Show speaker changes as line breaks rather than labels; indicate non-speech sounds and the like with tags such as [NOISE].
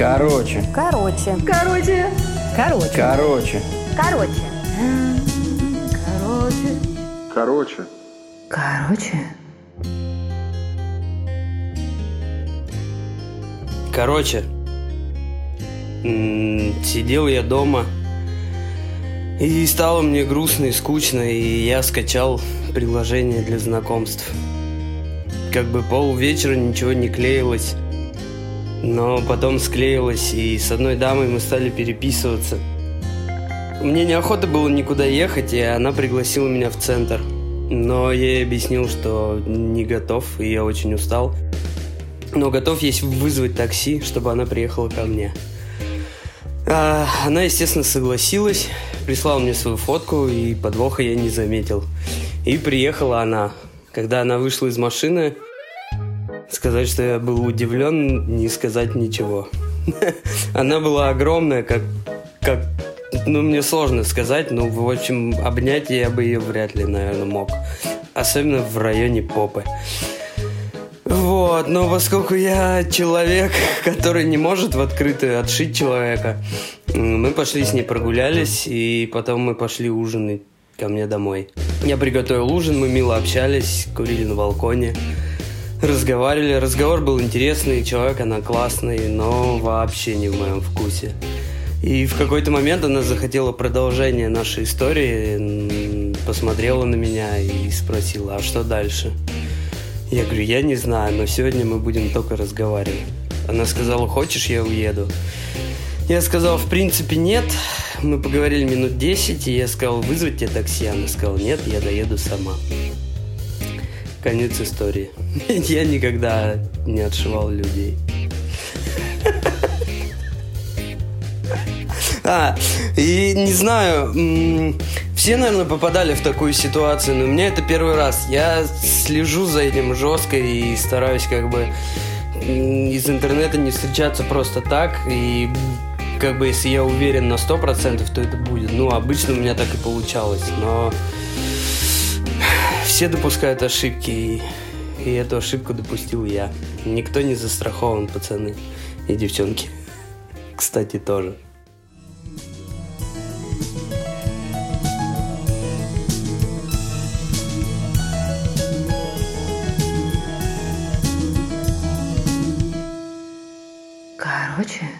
Короче.
Короче.
Короче.
Короче.
Короче.
Короче.
Короче.
Короче.
Короче.
Короче, сидел я дома, и стало мне грустно и скучно, и я скачал приложение для знакомств. Как бы пол вечера ничего не клеилось, но потом склеилось, и с одной дамой мы стали переписываться. Мне неохота было никуда ехать, и она пригласила меня в центр. Но я ей объяснил, что не готов, и я очень устал. Но готов есть вызвать такси, чтобы она приехала ко мне. А, она, естественно, согласилась, прислала мне свою фотку, и подвоха я не заметил. И приехала она. Когда она вышла из машины, сказать, что я был удивлен, не сказать ничего. [LAUGHS] Она была огромная, как, как, ну, мне сложно сказать, но, в общем, обнять я бы ее вряд ли, наверное, мог. Особенно в районе попы. Вот, но поскольку я человек, [LAUGHS] который не может в открытую отшить человека, мы пошли с ней прогулялись, и потом мы пошли ужинать ко мне домой. Я приготовил ужин, мы мило общались, курили на балконе, разговаривали. Разговор был интересный, человек она классный, но вообще не в моем вкусе. И в какой-то момент она захотела продолжение нашей истории, посмотрела на меня и спросила, а что дальше? Я говорю, я не знаю, но сегодня мы будем только разговаривать. Она сказала, хочешь, я уеду. Я сказал, в принципе, нет. Мы поговорили минут 10, и я сказал, вызвать тебе такси. Она сказала, нет, я доеду сама. Конец истории. [LAUGHS] Я никогда не отшивал людей. [LAUGHS] А, и не знаю, все, наверное, попадали в такую ситуацию, но у меня это первый раз. Я слежу за этим жестко и стараюсь как бы из интернета не встречаться просто так. И как бы если я уверен на 100%, то это будет. Ну, обычно у меня так и получалось, но все допускают ошибки, и, и эту ошибку допустил я. Никто не застрахован, пацаны и девчонки. Кстати, тоже.
Короче.